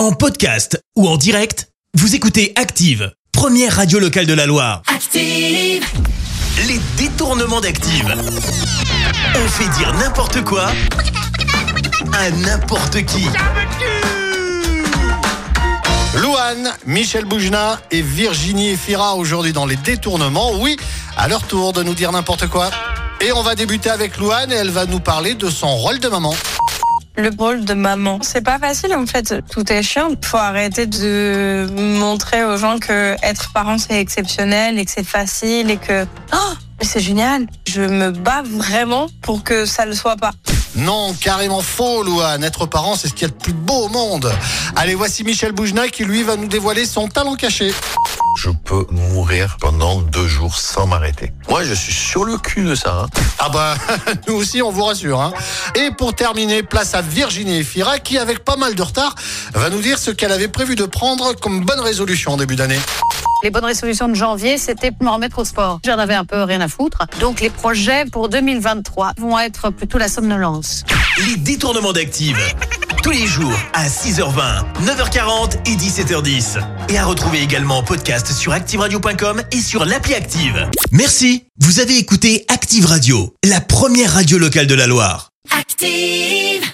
En podcast ou en direct, vous écoutez Active, première radio locale de la Loire. Active. Les détournements d'Active. On fait dire n'importe quoi à n'importe qui. Louane, Michel Boujna et Virginie Efira aujourd'hui dans les détournements. Oui, à leur tour de nous dire n'importe quoi. Et on va débuter avec Louane et elle va nous parler de son rôle de maman. Le rôle de maman, c'est pas facile en fait. Tout est chiant. Faut arrêter de montrer aux gens que être parent c'est exceptionnel et que c'est facile et que oh, c'est génial. Je me bats vraiment pour que ça le soit pas. Non, carrément faux, Louane. Être parent, c'est ce qu'il y a de plus beau au monde. Allez, voici Michel Boujna qui, lui, va nous dévoiler son talent caché. Je peux mourir pendant deux jours sans m'arrêter. Moi, je suis sur le cul de ça. hein. Ah bah, nous aussi, on vous rassure. Hein. Et pour terminer, place à Virginie Efira qui, avec pas mal de retard, va nous dire ce qu'elle avait prévu de prendre comme bonne résolution en début d'année. Les bonnes résolutions de janvier, c'était me remettre au sport. J'en avais un peu rien à foutre. Donc les projets pour 2023 vont être plutôt la somnolence. Les détournements d'Active. Tous les jours à 6h20, 9h40 et 17h10. Et à retrouver également en podcast sur ActiveRadio.com et sur l'appli Active. Merci. Vous avez écouté Active Radio, la première radio locale de la Loire. Active.